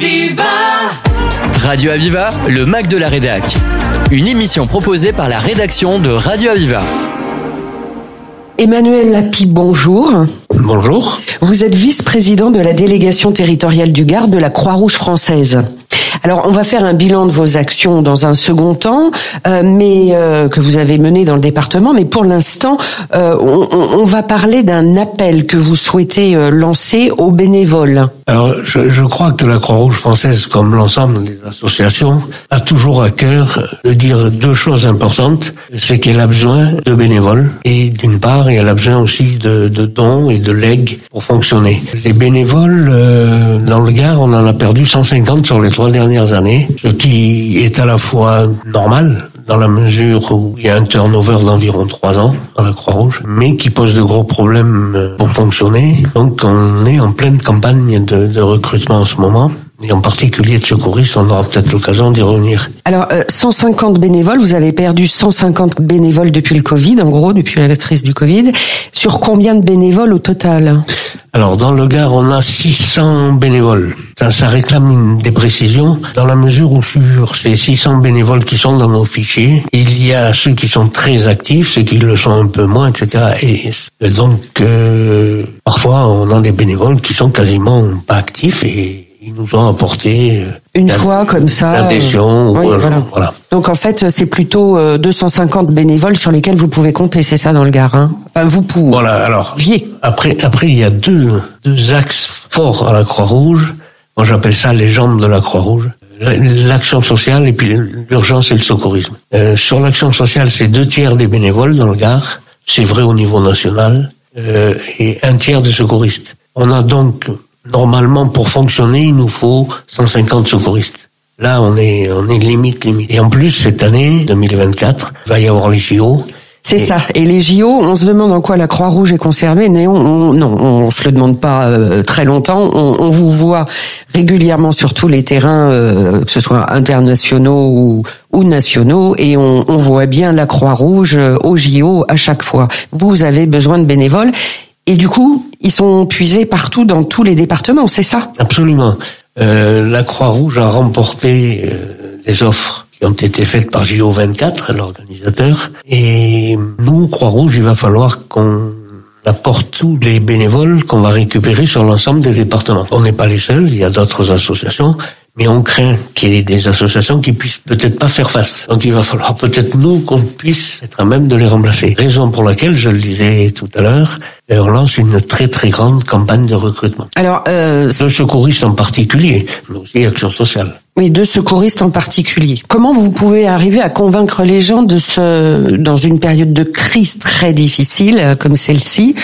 Aviva Radio Aviva, le Mac de la Rédac. Une émission proposée par la rédaction de Radio Aviva. Emmanuel Lapi, bonjour. Bonjour. Vous êtes vice-président de la délégation territoriale du Gard de la Croix-Rouge française. Alors, on va faire un bilan de vos actions dans un second temps, euh, mais euh, que vous avez mené dans le département. Mais pour l'instant, euh, on, on, va parler d'un appel que vous souhaitez lancer aux bénévoles. Alors, je, je crois que la Croix-Rouge française, comme l'ensemble des associations, a toujours à cœur de dire deux choses importantes. C'est qu'elle a besoin de bénévoles et d'une part, elle a besoin aussi de, de dons et de legs pour fonctionner. Les bénévoles, dans le Gard, on en a perdu 150 sur les trois dernières années, ce qui est à la fois normal dans la mesure où il y a un turnover d'environ trois ans dans la Croix-Rouge, mais qui pose de gros problèmes pour fonctionner. Donc on est en pleine campagne de, de recrutement en ce moment. Et en particulier de secouristes, on aura peut-être l'occasion d'y revenir. Alors, 150 euh, bénévoles, vous avez perdu 150 bénévoles depuis le Covid, en gros, depuis la crise du Covid. Sur combien de bénévoles au total? Alors, dans le Gard, on a 600 bénévoles. Ça, ça réclame des précisions, dans la mesure où sur ces 600 bénévoles qui sont dans nos fichiers, il y a ceux qui sont très actifs, ceux qui le sont un peu moins, etc. Et donc, euh, parfois, on a des bénévoles qui sont quasiment pas actifs et ils nous ont apporté euh, une fois comme ça l'adhésion. Euh, voilà. Donc en fait, c'est plutôt 250 euh, bénévoles sur lesquels vous pouvez compter, c'est ça dans le Gard. Hein? Enfin, vous pouvez. Voilà. Alors après, après, il y a deux deux axes forts à la Croix-Rouge. Moi, j'appelle ça les jambes de la Croix-Rouge. L'action sociale et puis l'urgence et le secourisme. Euh, sur l'action sociale, c'est deux tiers des bénévoles dans le Gard. C'est vrai au niveau national. Euh, et un tiers de secouristes. On a donc Normalement, pour fonctionner, il nous faut 150 secouristes. Là, on est, on est limite, limite. Et en plus, cette année, 2024, il va y avoir les JO. C'est ça. Et les JO, on se demande en quoi la Croix-Rouge est concernée. Mais on, non, on se le demande pas euh, très longtemps. On, on, vous voit régulièrement sur tous les terrains, euh, que ce soit internationaux ou, ou nationaux, et on, on voit bien la Croix-Rouge euh, aux JO à chaque fois. Vous avez besoin de bénévoles. Et du coup, ils sont puisés partout dans tous les départements, c'est ça? Absolument. Euh, la Croix-Rouge a remporté euh, des offres qui ont été faites par JO24, l'organisateur. Et nous, Croix-Rouge, il va falloir qu'on apporte tous les bénévoles qu'on va récupérer sur l'ensemble des départements. On n'est pas les seuls, il y a d'autres associations, mais on craint qu'il y ait des associations qui puissent peut-être pas faire face. Donc il va falloir peut-être nous qu'on puisse être à même de les remplacer. Raison pour laquelle, je le disais tout à l'heure, euh, on lance une très très grande campagne de recrutement. Alors, euh, de secouristes en particulier, mais aussi Action sociale. Oui, de secouristes en particulier. Comment vous pouvez arriver à convaincre les gens de se, dans une période de crise très difficile euh, comme celle-ci,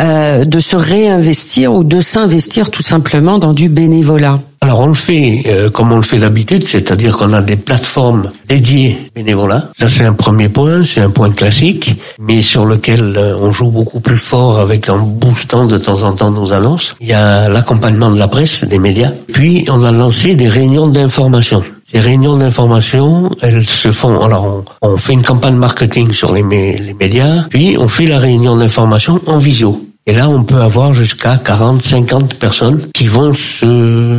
euh, de se réinvestir ou de s'investir tout simplement dans du bénévolat alors on le fait euh, comme on le fait d'habitude, c'est-à-dire qu'on a des plateformes dédiées bénévolat. Ça c'est un premier point, c'est un point classique, mais sur lequel euh, on joue beaucoup plus fort avec en boostant de temps en temps nos annonces. Il y a l'accompagnement de la presse, des médias. Puis on a lancé des réunions d'information. Ces réunions d'information, elles se font. Alors, on, fait une campagne marketing sur les, les médias, puis on fait la réunion d'information en visio. Et là, on peut avoir jusqu'à 40, 50 personnes qui vont se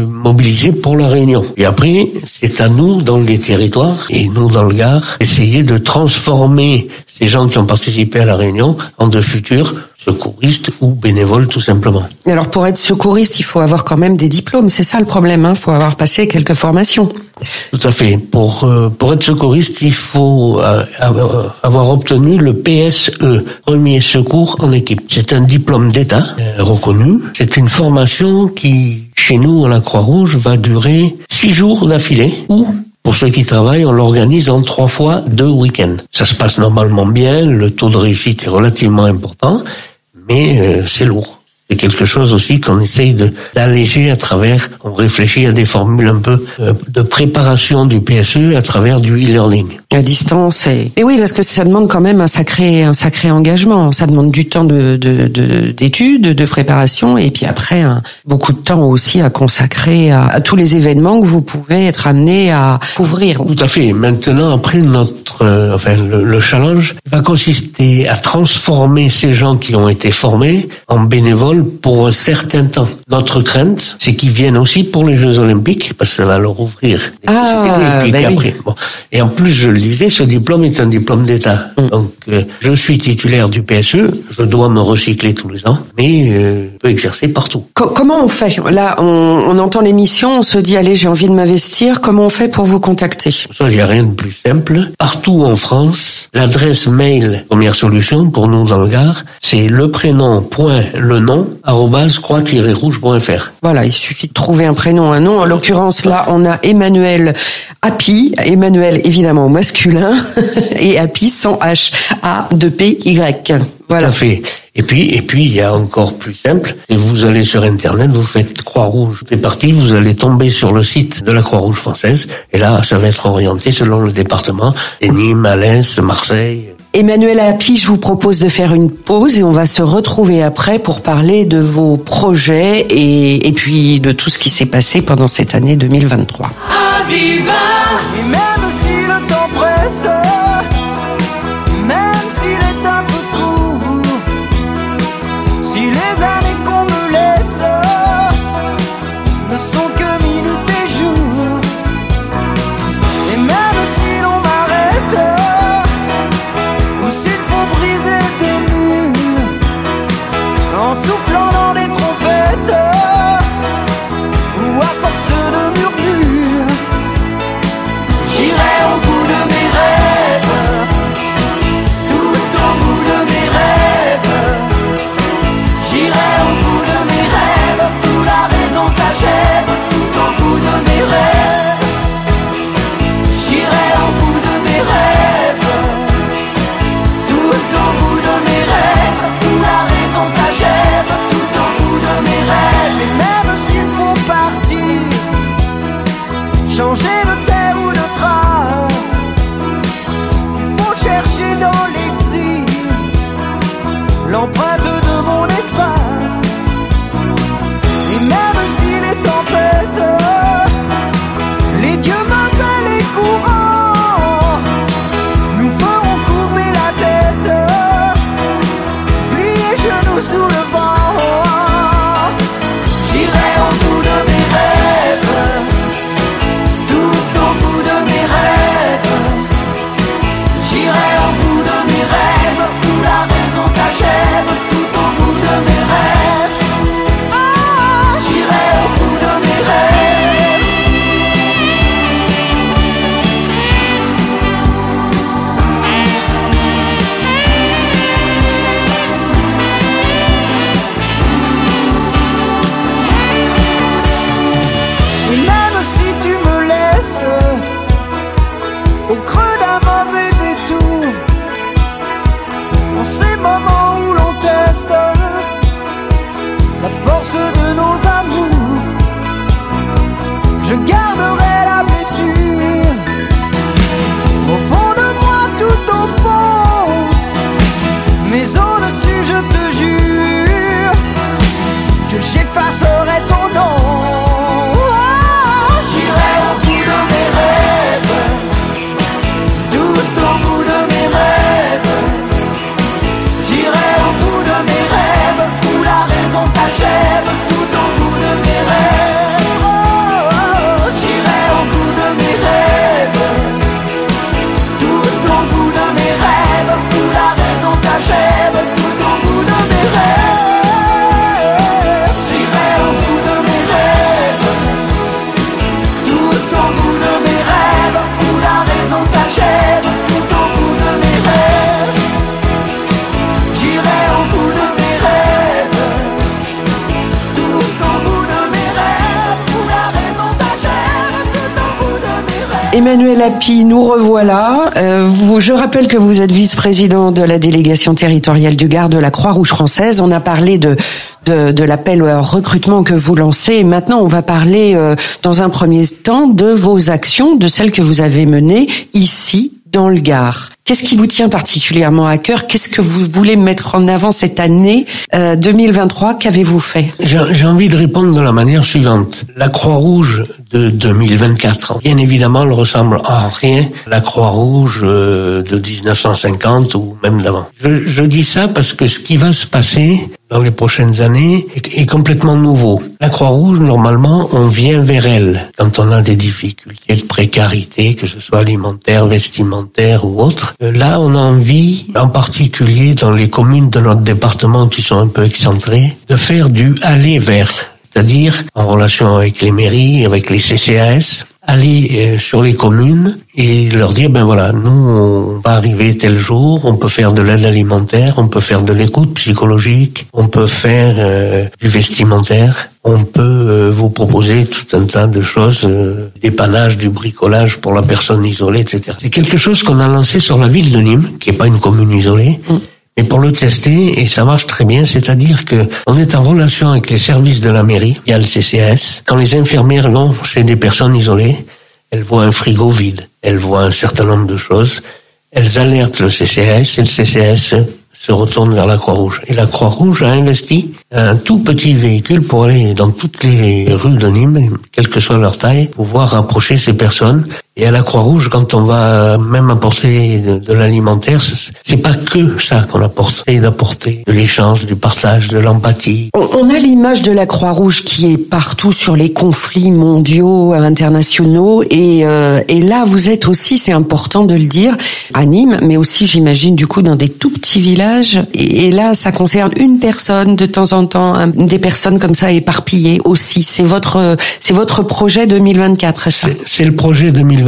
mobiliser pour la réunion. Et après, c'est à nous, dans les territoires, et nous, dans le Gard, essayer de transformer ces gens qui ont participé à la réunion en de futurs secouriste ou bénévole tout simplement. Alors pour être secouriste, il faut avoir quand même des diplômes, c'est ça le problème, il hein faut avoir passé quelques formations. Tout à fait. Pour euh, pour être secouriste, il faut euh, avoir obtenu le PSE, premier secours en équipe. C'est un diplôme d'État euh, reconnu. C'est une formation qui, chez nous à la Croix-Rouge, va durer six jours d'affilée ou pour ceux qui travaillent, on l'organise en trois fois deux week-ends. Ça se passe normalement bien, le taux de réussite est relativement important, mais euh, c'est lourd. C'est quelque chose aussi qu'on essaye d'alléger à travers, on réfléchit à des formules un peu euh, de préparation du PSE à travers du e-learning. à distance. Et, et oui, parce que ça demande quand même un sacré, un sacré engagement. Ça demande du temps de d'études, de, de, préparation, et puis après un, beaucoup de temps aussi à consacrer à, à, tous les événements que vous pouvez être amené à couvrir. Tout à fait. Maintenant, après notre, euh, enfin, le, le, challenge va consister à transformer ces gens qui ont été formés en bénévoles pour un certain temps. Notre crainte, c'est qu'ils viennent aussi pour les Jeux Olympiques, parce que ça va leur ouvrir des ah, Et, puis, ben après, bon. et en plus, je le disais, ce diplôme est un diplôme d'État. Mm. Donc, euh, je suis titulaire du PSE, je dois me recycler tous les ans, mais euh, je peux exercer partout. comment on fait? Là, on, on entend l'émission, on se dit, allez, j'ai envie de m'investir. Comment on fait pour vous contacter? Ça, il n'y a rien de plus simple. Partout en France, l'adresse mail, première solution pour nous dans le Gard, c'est le prénom point le nom croix-rouge.fr. Voilà, il suffit de trouver un prénom, un nom. En l'occurrence, là, on a Emmanuel Happy, Emmanuel évidemment au masculin, et Happy sans H, A, 2 P, Y. Voilà. Tout à fait. Et puis, et puis, il y a encore plus simple. Et vous allez sur Internet, vous faites Croix-Rouge. C'est parti, vous allez tomber sur le site de la Croix-Rouge française. Et là, ça va être orienté selon le département. Et Nîmes, Alès, Marseille. Emmanuel Happy, je vous propose de faire une pause et on va se retrouver après pour parler de vos projets et, puis de tout ce qui s'est passé pendant cette année 2023. Aviva, d'un mauvais détour, en ces moments où l'on teste la force de Emmanuel Happy, nous revoilà. Euh, je rappelle que vous êtes vice-président de la délégation territoriale du Gard de la Croix-Rouge française. On a parlé de de, l'appel au recrutement que vous lancez. Maintenant, on va parler euh, dans un premier temps de vos actions, de celles que vous avez menées ici dans le Gard. Qu'est-ce qui vous tient particulièrement à cœur? Qu'est-ce que vous voulez mettre en avant cette année 2023 Qu'avez-vous fait? J'ai envie de répondre de la manière suivante. La Croix-Rouge de 2024, bien évidemment, elle ressemble en rien à la Croix-Rouge de 1950 ou même d'avant. Je, je dis ça parce que ce qui va se passer dans les prochaines années est, complètement nouveau. La Croix-Rouge, normalement, on vient vers elle quand on a des difficultés de précarité, que ce soit alimentaire, vestimentaire ou autre. Euh, là, on a envie, en particulier dans les communes de notre département qui sont un peu excentrées, de faire du aller vers c'est-à-dire en relation avec les mairies, avec les CCAS, aller euh, sur les communes et leur dire ben voilà nous on va arriver tel jour on peut faire de l'aide alimentaire on peut faire de l'écoute psychologique on peut faire euh, du vestimentaire. On peut euh, vous proposer tout un tas de choses dépannage du bricolage pour la personne isolée etc c'est quelque chose qu'on a lancé sur la ville de Nîmes qui est pas une commune isolée. Mm. Et pour le tester, et ça marche très bien, c'est-à-dire que on est en relation avec les services de la mairie, il y a le CCS. Quand les infirmières vont chez des personnes isolées, elles voient un frigo vide, elles voient un certain nombre de choses, elles alertent le CCS et le CCS se retourne vers la Croix-Rouge. Et la Croix-Rouge a investi un tout petit véhicule pour aller dans toutes les rues de Nîmes, quelle que soit leur taille, pouvoir rapprocher ces personnes. Et à la Croix-Rouge, quand on va même apporter de, l'alimentaire, c'est pas que ça qu'on apporte. C'est d'apporter de l'échange, du partage, de l'empathie. On, a l'image de la Croix-Rouge qui est partout sur les conflits mondiaux, internationaux. Et, euh, et là, vous êtes aussi, c'est important de le dire, à Nîmes, mais aussi, j'imagine, du coup, dans des tout petits villages. Et, et là, ça concerne une personne de temps en des personnes comme ça éparpillées aussi. C'est votre, c'est votre projet 2024, ça? C'est le projet 2024.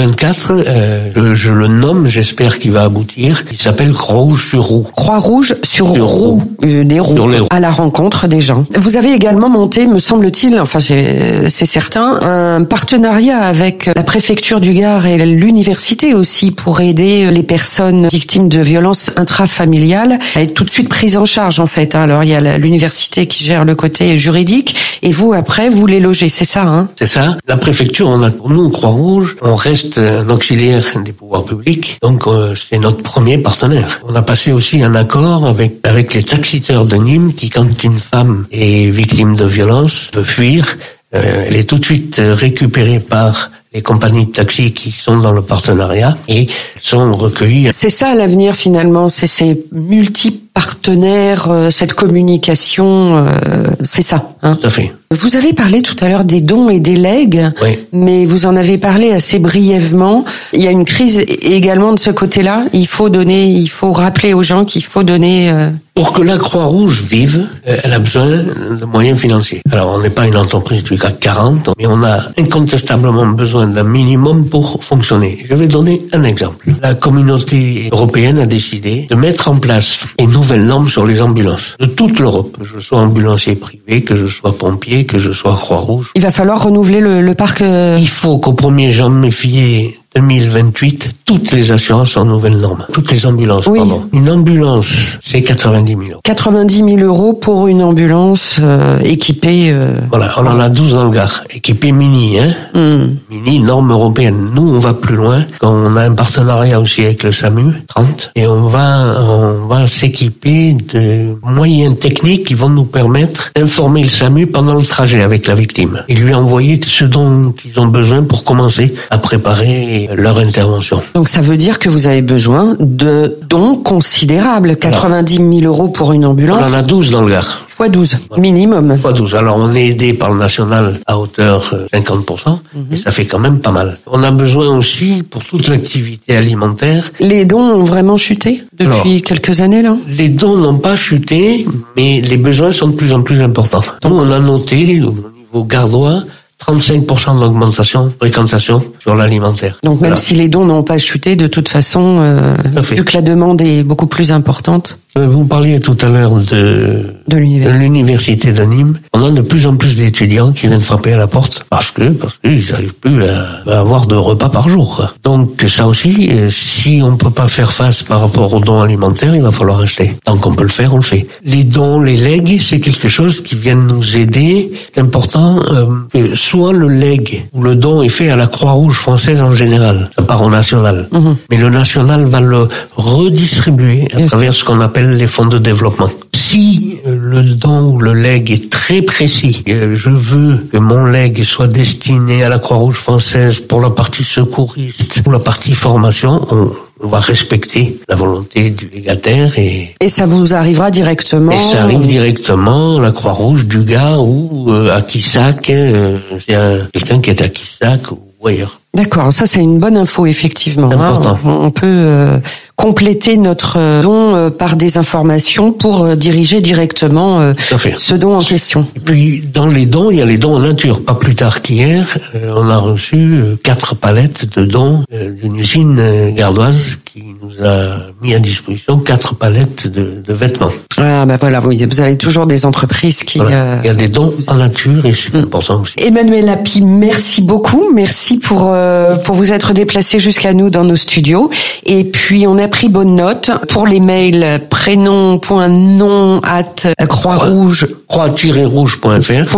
Euh, je, le nomme, j'espère qu'il va aboutir. Il s'appelle Croix Rouge sur roue. Croix Rouge sur, roue, euh, des roues, à la rencontre des gens. Vous avez également monté, me semble-t-il, enfin c'est certain, un partenariat avec la préfecture du Gard et l'université aussi pour aider les personnes victimes de violences intrafamiliales à être tout de suite prises en charge en fait. Hein. Alors il y a l'université qui gère le côté juridique, et vous après vous les logez, c'est ça hein? C'est ça. La préfecture, on a pour nous Croix-Rouge, on reste un auxiliaire des pouvoirs publics, donc euh, c'est notre premier partenaire. On a passé aussi un accord avec avec les taxiteurs de Nîmes qui, quand une femme est victime de violence, peut fuir, euh, elle est tout de suite récupérée par les compagnies de taxi qui sont dans le partenariat et sont recueillies. C'est ça l'avenir finalement, c'est ces multiples partenaires, euh, cette communication, euh, c'est ça. Hein tout à fait. Vous avez parlé tout à l'heure des dons et des legs, mais vous en avez parlé assez brièvement. Il y a une crise également de ce côté-là. Il faut donner, il faut rappeler aux gens qu'il faut donner. Euh, Pour que la Croix-Rouge vive, elle a besoin de moyens financiers. Alors, on n'est pas une entreprise du CAC 40, mais on a incontestablement besoin d'un minimum pour fonctionner. Je vais donner un exemple. La communauté européenne a décidé de mettre en place une nouvelle norme sur les ambulances de toute l'Europe, que je sois ambulancier privé, que je sois pompier que je sois Croix-Rouge. Il va falloir renouveler le, le parc. Euh, Il faut qu'au 1er janvier 2028, toutes les assurances sont nouvelles normes. Toutes les ambulances, pardon. Une ambulance, c'est 90 000 euros. 90 000 euros pour une ambulance euh, équipée. Euh... Voilà, on en a 12 dans le Gard. Équipée mini, hein. Hmm. Mini, norme européenne. Nous, on va plus loin. On a un partenariat aussi avec le SAMU, 30. Et on va, on va s'équiper de moyens techniques qui vont nous permettre d'informer le SAMU pendant le trajet avec la victime. Et lui envoyer ce dont ils ont besoin pour commencer à préparer leur intervention. Donc ça veut dire que vous avez besoin de dons considérables, 90 000 euros pour une ambulance. On en a 12 dans le Gard. Fois 12, minimum. Fois 12. Alors on est aidé par le national à hauteur 50%, euh, mhm. et ça fait quand même pas mal. On a besoin aussi pour toute l'activité alimentaire. Les dons ont vraiment chuté depuis quelques années là? Les dons n'ont pas chuté, mais les besoins sont de plus en plus importants. Donc on a noté au niveau gardois 35% d'augmentation, fréquentation sur l'alimentaire. Donc même si les dons n'ont pas chuté, de toute façon, euh, vu que la demande est beaucoup plus importante. Euh, Vous parliez tout à l'heure de, De l'univers. de l'université de Nîmes. On a de plus en plus d'étudiants qui viennent frapper à la porte parce que parce qu'ils n'arrivent plus à, à avoir de repas par jour. Donc ça aussi, euh, si on peut pas faire face par rapport aux dons alimentaires, il va falloir acheter. Tant qu'on peut le faire, on le fait. Les dons, les legs, c'est quelque chose qui vient nous aider. C'est important euh, que soit le leg ou le don est fait à la Croix-Rouge française en général, ça part au national. Mais le national va le redistribuer à travers ce qu'on appelle les fonds de développement. Si euh, le don ou le leg est très précis, euh, je veux que mon leg soit destiné à la Croix-Rouge française pour la partie secouriste, pour la partie formation, on, on va respecter la volonté du légataire et, Et ça vous arrivera directement. et ça arrive directement à la Croix-Rouge du gars ou euh, à Quissac, euh, c'est un- quelqu'un qui est à Quissac ou ailleurs. D'accord, ça c'est une bonne info effectivement. Important. On, peut euh, compléter notre euh, don euh, par des informations pour euh, diriger directement ce don en question. Et puis dans les dons, il y a les dons en nature. Pas plus tard qu'hier, on a reçu quatre palettes de dons d'une usine gardoise qui nous a mis à disposition quatre palettes de, de vêtements. Ah bah voilà, vous avez toujours des entreprises qui. Voilà. Il y a des dons en nature et c'est important aussi. Emmanuel Lapi, merci beaucoup. Merci pour euh, pour vous être déplacé jusqu'à nous dans nos studios. Et puis on a pris bonne note pour les mails prénom.nom at croix-rouge Croix-rouge.fr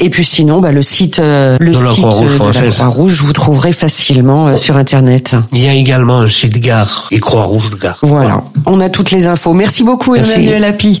et puis sinon bah, le site euh, le De la site euh, de la française. Croix-Rouge vous trouverez facilement euh, sur internet. Il y a également un site gare et Croix-Rouge de gare. Voilà, on a toutes les infos. Merci beaucoup Merci. Emmanuel Lapi.